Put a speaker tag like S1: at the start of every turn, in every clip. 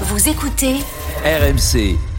S1: Vous écoutez
S2: RMC.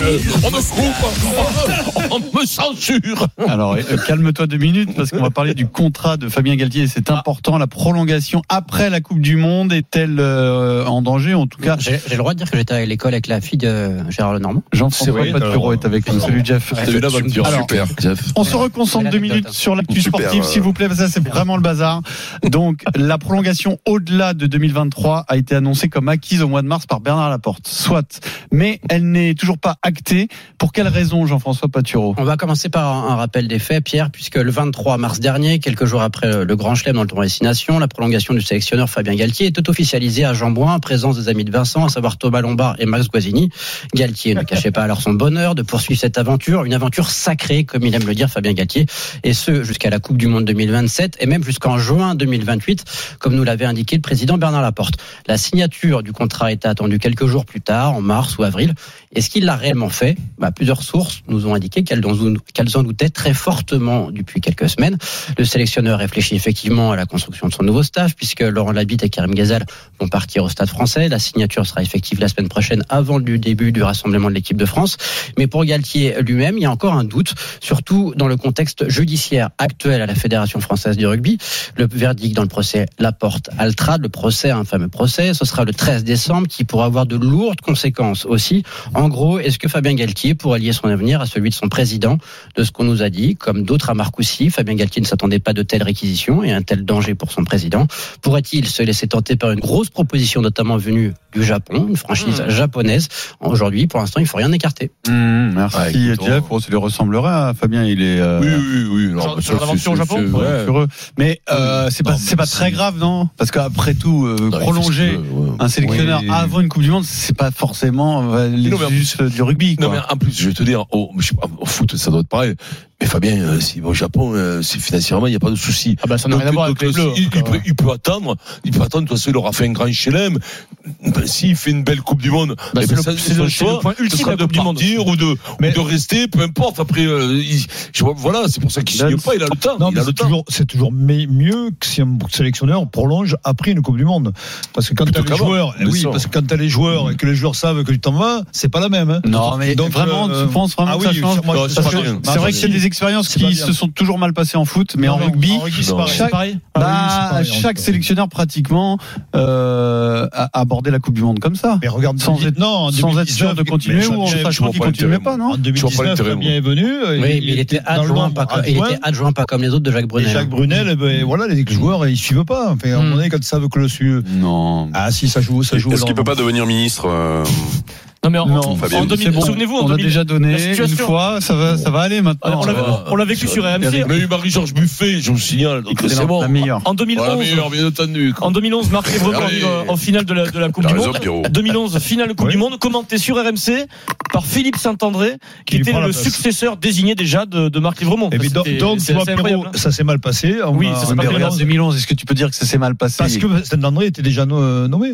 S3: On me coupe, on me censure.
S4: Alors, euh, calme-toi deux minutes parce qu'on va parler du contrat de Fabien Galtier. C'est important. La prolongation après la Coupe du Monde est-elle euh, en danger En tout cas,
S5: J'ai le droit de dire que j'étais à l'école avec la fille de Gérard Lenormand.
S4: Jean-François Paturo est avec nous. Salut Jeff.
S3: Vu l'aventure,
S4: Alors,
S3: super. Jeff.
S4: On se reconcentre deux minutes sur l'actu
S3: Super,
S4: sportive,
S3: euh,
S4: s'il vous plaît, parce que ça c'est vraiment le bazar. Donc, la prolongation au-delà de 2023 a été annoncée comme acquise au mois de mars par Bernard Laporte. Soit, mais elle n'est toujours pas actée. Pour quelle raison, Jean-François Paturo
S5: On va commencer par un, rappel des faits, Pierre, puisque le 23 mars dernier, quelques jours après le Grand Chelem dans le tournoi Destination, la prolongation du sélectionneur Fabien Galtier était officialisée à Jean-Bouin, en présence des amis de Vincent, à savoir Thomas Lombard et Max Guazzini. Galtier ne cachait pas alors son bonheur de poursuivre cette aventure, une aventure sacrée, comme il aime le dire Fabien Galtier, et ce jusqu'à la Coupe du Monde 2027 et même jusqu'en juin 2028, comme nous l'avait indiqué le président Bernard Laporte. La signature du contrat était attendue quelques jours plus tard, en mars ou avril. Est-ce qu'il l'a réellement fait bah, Plusieurs sources nous ont indiqué qu'elles en, doutaient très fortement depuis quelques semaines. Le sélectionneur réfléchit effectivement à la construction de son nouveau staff, puisque Laurent Labitte et Karim Ghazal vont partir au stade français. La signature sera effective la semaine prochaine, avant le début du rassemblement de l'équipe de France. Mais pour Galtier lui-même, il y a encore un doute, surtout dans le contexte judiciaire actuel à la Fédération française du rugby. Le verdict dans le procès Laporte Altrad, le procès, un fameux procès, ce sera le 13 décembre, qui pourra avoir de lourdes conséquences aussi. En gros, est-ce que Fabien Galtier pourrait lier son avenir à celui de son président De ce qu'on nous a dit, comme d'autres à Marcoussis, Fabien Galtier ne s'attendait pas de telles réquisitions et un tel danger pour son président. Pourrait-il se laisser tenter par une grosse proposition, notamment venue du Japon, une franchise japonaise? Aujourd'hui, pour l'instant, il faut rien écarter.
S4: Mmh, Merci
S3: Ouais,
S4: Jeff. Oh, ça lui ressemblerait à Fabien. Il est euh,
S3: Oui, oui, oui.
S6: Sur- sur
S3: ça,
S6: l'aventure au Japon
S4: ouais,
S3: ouais.
S4: heureux. Mais euh, c'est pas
S3: Non,
S4: c'est pas très grave, non? Parce qu'après tout, euh,
S3: Non,
S4: prolonger
S3: ouais.
S4: un sélectionneur
S3: Oui.
S4: avant une Coupe du Monde, c'est pas forcément euh, les
S3: Non, mais en
S4: du rugby.
S3: Non, mais en plus, je vais te dire, au, au foot, ça doit être pareil. Mais Fabien, euh, s'il va au Japon, euh, c'est financièrement, il n'y a pas de souci.
S6: Ah bah ça n'a rien à voir
S3: donc,
S6: avec les
S3: euh,
S6: bleus.
S3: il, peut, il peut attendre, il peut attendre, de toute façon, il aura fait un grand chelem. Ben, S'il fait une belle Coupe du Monde,
S6: Bah,
S3: eh
S6: c'est
S3: ben,
S6: c'est le-
S3: choix,
S6: point ultime de du Monde.
S3: partir ou de,
S7: Mais-
S3: ou de rester, peu importe. Après, euh, il- je vois, voilà, c'est pour ça qu'il signe
S4: Dance.
S3: pas, il a le temps.
S7: Non,
S3: il
S7: mais
S3: a le
S7: c'est
S3: temps.
S7: toujours, c'est toujours me- mieux que si un sélectionneur prolonge après une Coupe du Monde. Parce que quand
S3: Plutôt
S7: t'as les joueurs,
S3: bien
S7: oui,
S3: sûr.
S7: parce que quand t'as les joueurs et que les joueurs savent que tu t'en vas, c'est pas la même. Hein.
S4: Non, mais
S7: Donc,
S4: vraiment,
S7: euh,
S4: tu penses vraiment
S7: ah
S4: que ça change.
S3: C'est
S4: vrai que c'est des expériences qui se sont toujours mal passées en foot, mais en rugby,
S7: en rugby, pareil.
S4: chaque,
S6: pareil
S7: Ah
S4: bah,
S7: pareil, en
S4: chaque sélectionneur pratiquement euh, a abordé la Coupe du Monde comme ça.
S7: Mais regarde,
S4: Sans être-
S7: non,
S4: sans être
S7: 2019,
S4: sûr de continuer ou en sachant qu'il continuait pas, non
S7: En
S3: Je vois pas
S7: 2019,
S3: l'intérêt,
S7: Fabien est venu.
S5: Oui, mais il était adjoint, pas, comme- il
S7: adjoint.
S5: était adjoint pas comme les autres de Jacques
S7: Et
S5: Brunel.
S7: Jacques Brunel, eh ben, voilà, les joueurs, ils suivent pas. Enfin, à un moment donné, quand ils savent que le su...
S4: Non.
S7: Ah, si, ça joue, ça joue.
S8: Est-ce qu'il peut pas devenir ministre euh,
S6: Non, mais en,
S4: Non,
S6: en
S8: Fabien,
S6: 2000
S4: C'est bon,
S6: souvenez-vous, en
S4: on a
S6: 2000
S4: déjà donné
S6: situation-
S4: une fois, ça va, ça va aller maintenant.
S6: on l'a- vécu sur RMC.
S3: On a eu Marie-Georges Buffet, je vous signale, donc c'est bon.
S4: la meilleure.
S6: En
S3: Voilà,
S6: 2011,
S3: meilleur, bien entendu.
S6: en 2011, Marc Lévremont
S3: Allez.
S6: arrive euh, en finale de la, de la Coupe du
S8: raison,
S6: Monde.
S8: Pierrot.
S6: 2011, finale Coupe
S7: Oui.
S6: du Monde, commenté sur RMC par Philippe Saint-André, qui était le successeur désigné déjà de, de Marc Lévremont.
S7: Et puis, donc, donc, tu vois, Pierrot,
S6: hein.
S7: ça s'est mal passé. On
S6: Oui,
S7: a-
S6: ça s'est
S7: on
S6: pas
S7: a-
S6: bien
S4: regarde 2011, est-ce que tu peux dire que ça s'est mal passé
S7: Parce que Saint-André était déjà no- nommé.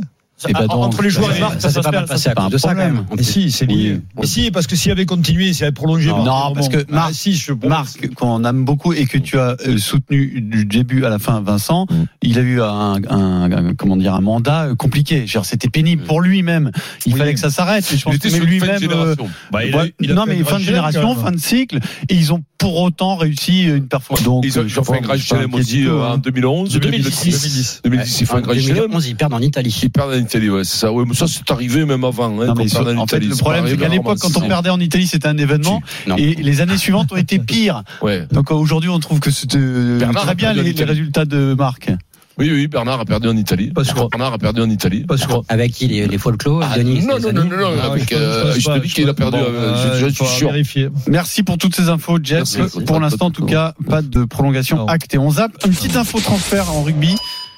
S4: Eh ben
S6: Ah,
S4: donc,
S6: entre les joueurs et
S5: Ça,
S6: Marc,
S5: ça s'est pas mal passé à
S4: pas
S5: cause de ça quand même.
S7: Mais si, c'est lié.
S4: Oui.
S7: Mais si, parce que s'il avait continué, s'il avait prolongé.
S4: Non,
S7: par-
S4: parce que
S7: Ah,
S4: Marc-
S7: si, je
S4: Marc, qu'on aime beaucoup et que tu as euh, soutenu du début à la fin, Vincent,
S3: Mm.
S4: il a eu un, un- un- comment dire un mandat euh, compliqué. Genre, C'était pénible pour lui-même. Il
S7: Oui.
S4: fallait que ça s'arrête. Et je pense que lui-même. euh.
S7: Bah,
S4: non, mais fin de génération,
S7: quand même.
S4: fin de cycle, et ils ont pour autant réussi une performance. Donc,
S3: Ils ont,
S4: euh,
S3: fait un aussi euh, en 2011,
S6: 2010.
S3: 2010. 2010, ils font un
S5: En
S3: grand chelem.
S5: 2011, ils perdent en Italie.
S3: Ils perdent en Italie, ouais, c'est ça. Ouais, mais ça, c'est arrivé même avant. Hein,
S4: Non, mais
S3: perde
S4: en fait, le problème, c'est qu'à l'époque, quand on perdait en Italie, c'était un événement,
S5: Non.
S4: et les années suivantes ont été pires.
S3: Ouais.
S4: Donc euh, aujourd'hui, on trouve que c'était euh,
S3: Bernard
S4: très
S3: a
S4: bien les, résultats de Marc.
S3: Oui, oui, Bernard a perdu en Italie.
S7: Parce que-
S3: Bernard a perdu en Italie.
S7: Parce que-
S5: Avec qui les, les folklore,
S3: Ah,
S5: Denis
S3: non, non, non, non, non,
S7: Ah,
S3: avec, euh,
S7: pense
S3: je te dis qu'il a perdu,
S7: bon,
S3: euh, je-
S7: euh,
S3: suis sûr.
S7: vérifier.
S4: Merci pour toutes ces infos, Jeff.
S3: Merci.
S4: Pour l'instant, en tout cas, pas de prolongation
S7: Non.
S4: actée. On zappe une petite info transfert en rugby.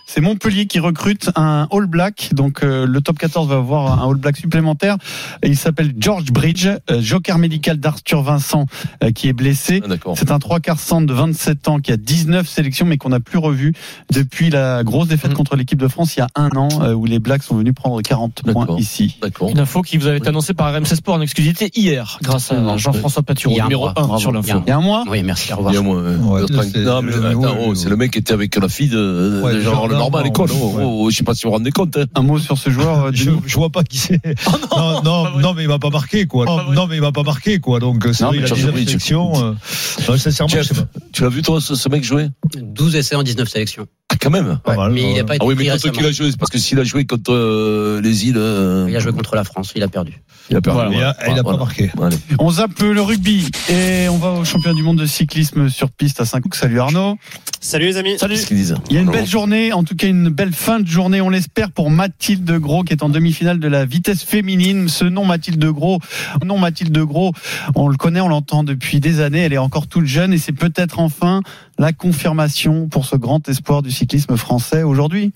S4: C'est Montpellier qui recrute un All Black. Donc euh, le top 14 va avoir un All Black supplémentaire. Et il s'appelle George Bridge, euh, joker médical d'Arthur Vincent euh, qui est blessé.
S3: Ah, D'accord.
S4: C'est un trois quarts centre de 27 ans qui a 19 sélections mais qu'on n'a plus revu depuis la grosse défaite
S6: Mm.
S4: contre l'équipe de France il y a un an euh, où les Blacks sont venus prendre 40 points ici.
S3: D'accord.
S6: Une info qui vous avait été annoncée par RMC Sport en exclusivité hier, grâce à Jean-François Patureau,
S5: Il y a un
S6: numéro
S5: mois.
S6: 1
S4: Bravo.
S6: sur
S5: Il y a
S6: l'info.
S5: un
S4: Il y a un mois
S5: Oui, merci, au revoir.
S3: Bien, moi, euh,
S7: Ouais,
S3: l'autre-
S7: c'est-
S3: non, mais
S7: le-
S3: attends,
S7: oui,
S3: oh, c'est le mec qui était avec la fille de, de
S7: Ouais,
S3: Jean
S7: Jean- non,
S3: normal à
S7: non,
S3: l'école. Oh,
S7: ouais.
S3: oh, je sais pas si vous vous rendez compte. hein.
S4: Un mot sur ce joueur,
S7: Je, vois pas qui c'est.
S6: Oh
S7: Non, non, non, mais il m'a pas marqué, quoi. Non, mais il m'a pas marqué, quoi. Donc, c'est il a
S3: Georges
S7: 19
S3: Bridge,
S7: sélections. euh, non, sincèrement, je
S3: Jeff,
S7: sais pas.
S3: tu l'as vu toi ce, ce mec jouer?
S5: 12 essais en 19 sélections.
S3: Ah quand même.
S7: Pas mal,
S5: mais il n'a pas été
S3: Ah oui, mais contre
S5: récemment.
S3: qui il a joué C'est parce que s'il a joué contre euh, les îles, euh,
S5: Il a joué contre la France, il a perdu.
S3: il a perdu.
S4: Voilà.
S7: Il a, il a pas marqué.
S4: On zappe le rugby et on va au championnat du monde de cyclisme sur piste à Saint-Cloud. Salut Arnaud.
S1: Salut les amis.
S6: Salut.
S3: Qu'est-ce qu'ils disent
S4: Il y a une belle journée, en tout cas une belle fin de journée, on l'espère, pour Mathilde Gros qui est en demi-finale de la vitesse féminine. Ce nom Mathilde Gros, nom Mathilde Gros, on le connaît, on l'entend depuis des années, elle est encore toute jeune et c'est peut-être enfin la confirmation pour ce grand espoir du cyclisme français aujourd'hui.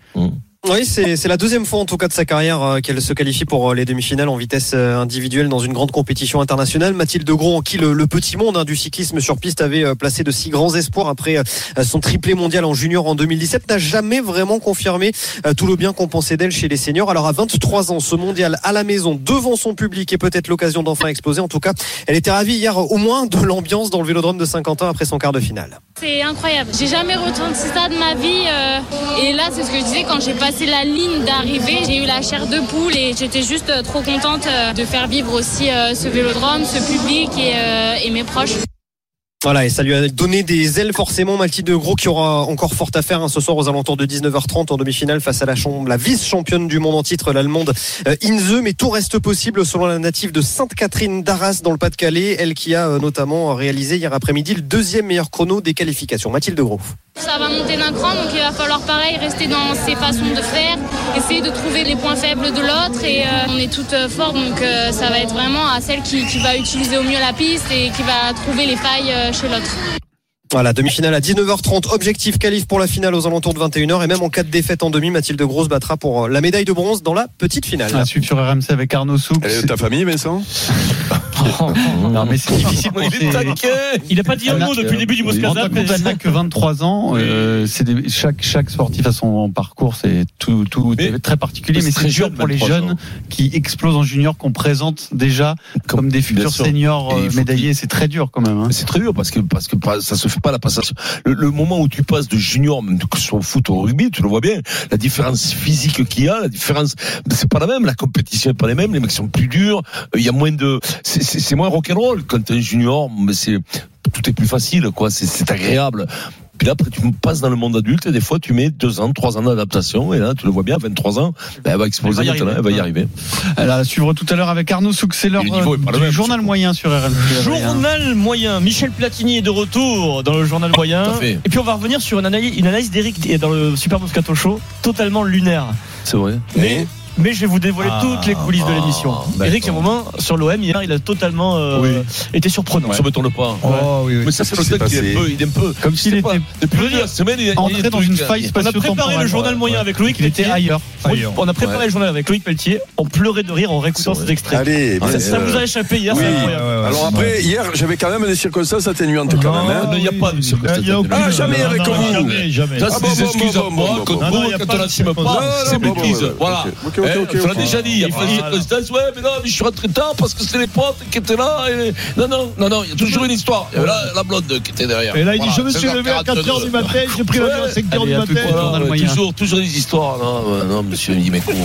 S1: Oui, c'est c'est la deuxième fois en tout cas de sa carrière euh, qu'elle se qualifie pour euh, les demi-finales en vitesse euh, individuelle dans une grande compétition internationale. Mathilde Gros, en qui le, le petit monde hein, du cyclisme sur piste avait placé de si grands espoirs après son triplé mondial en junior en 2017, n'a jamais vraiment confirmé tout le bien qu'on pensait d'elle chez les seniors. Alors à 23 ans, ce mondial à la maison, devant son public, est peut-être l'occasion d'enfin exploser. En tout cas, elle était ravie hier au moins de l'ambiance dans le Vélodrome de Saint-Quentin après son quart de finale.
S2: C'est incroyable. J'ai jamais ressenti ça de ma vie. euh, et là, c'est ce que je disais quand j'ai passé la ligne d'arrivée. J'ai eu la chair de poule et j'étais juste euh, trop contente euh, de faire vivre aussi ce vélodrome, ce public et mes proches.
S1: Voilà, et ça lui a donné des ailes forcément. Mathilde Gros qui aura encore fort à faire hein, ce soir aux alentours de 19h30 en demi-finale face à la, la vice-championne du monde en titre, l'allemande euh, Inze. Mais tout reste possible selon la native de Sainte-Catherine d'Arras dans le Pas-de-Calais. Elle qui a euh, notamment réalisé hier après-midi le deuxième meilleur chrono des qualifications. Mathilde Gros.
S2: Ça va monter d'un cran, donc il va falloir pareil rester dans ses façons de faire, essayer de trouver les points faibles de l'autre. Et euh, on est toutes euh, fortes, donc euh, ça va être vraiment à celle qui, va utiliser au mieux la piste et qui va trouver les failles chez l'autre.
S1: Voilà, demi-finale à 19h30. Objectif qualif pour la finale aux alentours de 21h. Et même en cas de défaite en demi, Mathilde Gros se battra pour euh, la médaille de bronze dans la petite finale.
S4: À suivre sur RMC avec Arnaud Souk.
S8: Elle est de ta famille, Vincent?
S4: Non mais c'est difficile pour
S3: Il est
S6: Il a pas dit un mot depuis le début du
S4: compte, elle n'a que 23 ans. euh, des- chaque chaque sportif a son parcours, c'est tout tout
S3: Mais-
S4: très particulier,
S3: mais c'est
S4: dur pour les
S3: 23
S4: jeunes
S3: ans.
S4: qui explosent en junior, qu'on présente déjà comme, des futurs seniors
S3: il
S4: euh, médaillés. C'est très dur quand même. hein.
S3: C'est très dur parce que parce que ça se fait pas la passation. Le, moment où tu passes de junior, même que ce soit au foot ou au rugby, tu le vois bien, la différence physique qu'il y a, la différence, c'est pas la même. La compétition est pas la même. Les mecs sont plus durs. euh, Il y a moins de, c'est- moins rock'n'roll quand t'es un junior. Mais c'est tout est plus facile, quoi. C'est agréable. Puis là, après, tu passes dans le monde adulte et des fois, tu mets deux ans, trois ans d'adaptation. Et là, tu le vois bien, 23 ans, ben, elle va exploser
S6: Elle va y
S3: maintenant,
S6: arriver.
S3: elle va y arriver.
S4: Elle a suivre tout à l'heure avec Arnaud Souk. C'est l'heure euh, du journal moyen sur RMC.
S6: Journal moyen. Michel Platini est de retour dans le journal moyen.
S3: tout à fait.
S6: Et puis on va revenir sur une analyse, une analyse d'Eric dans le Super Moscato Show, totalement lunaire.
S3: C'est vrai.
S6: Mais, mais je vais vous dévoiler
S7: Ah,
S6: toutes les coulisses de l'émission.
S3: ah,
S6: Eric, à un moment, sur l'OM, hier, il a totalement euh,
S3: Oui.
S6: été surprenant.
S3: Ça m'étonne pas.
S7: Oh, oui, oui.
S3: Mais ça, c'est le
S8: Qu'est-ce qui
S3: fait
S8: s'est
S3: qu'il est un peu, il est un peu,
S4: Comme s'il
S3: sais pas,
S4: était
S3: depuis la semaine, il a
S4: entré dans une faille
S3: a-
S6: On a préparé le journal
S3: ouais,
S6: moyen
S3: ouais.
S6: avec Loïc
S4: Il était ailleurs.
S6: On a préparé
S3: Ouais.
S6: le journal avec Loïc Pelletier. On pleurait de rire en réécoutant
S3: C'est
S6: ces extraits.
S8: Allez,
S6: Ça, ça vous a
S8: euh,
S6: échappé hier, c'est
S7: Ouais,
S6: incroyable.
S7: ouais, ouais,
S8: Alors après, hier, j'avais quand même des circonstances atténuantes quand même. hein.
S3: Non, il y a pas de circonstances
S8: Ah, jamais avec vous.
S7: Jamais, jamais.
S3: Ça,
S8: Ah,
S3: c'est
S8: bon,
S3: des excuses à moi, quand on
S7: de
S3: n'assume pas, c'est bêtise. Voilà.
S8: Ok, ok,
S3: Eh,
S8: ok,
S3: On l'a
S8: ok.
S3: déjà dit, il y a pas de
S8: Ah.
S3: circonstances. Ouais, mais non, mais je suis rentré tard parce que c'était les potes qui étaient là. et- Non, non, non, non, il y a toujours une histoire. Et là, la blonde qui était derrière.
S7: Et là, il dit
S3: Voilà,
S7: Je me suis levé à 4h du matin, j'ai pris l'avion à 5h
S4: Allez,
S7: du matin.
S3: toujours, toujours des histoires. Non, non, monsieur, il dit, mais comment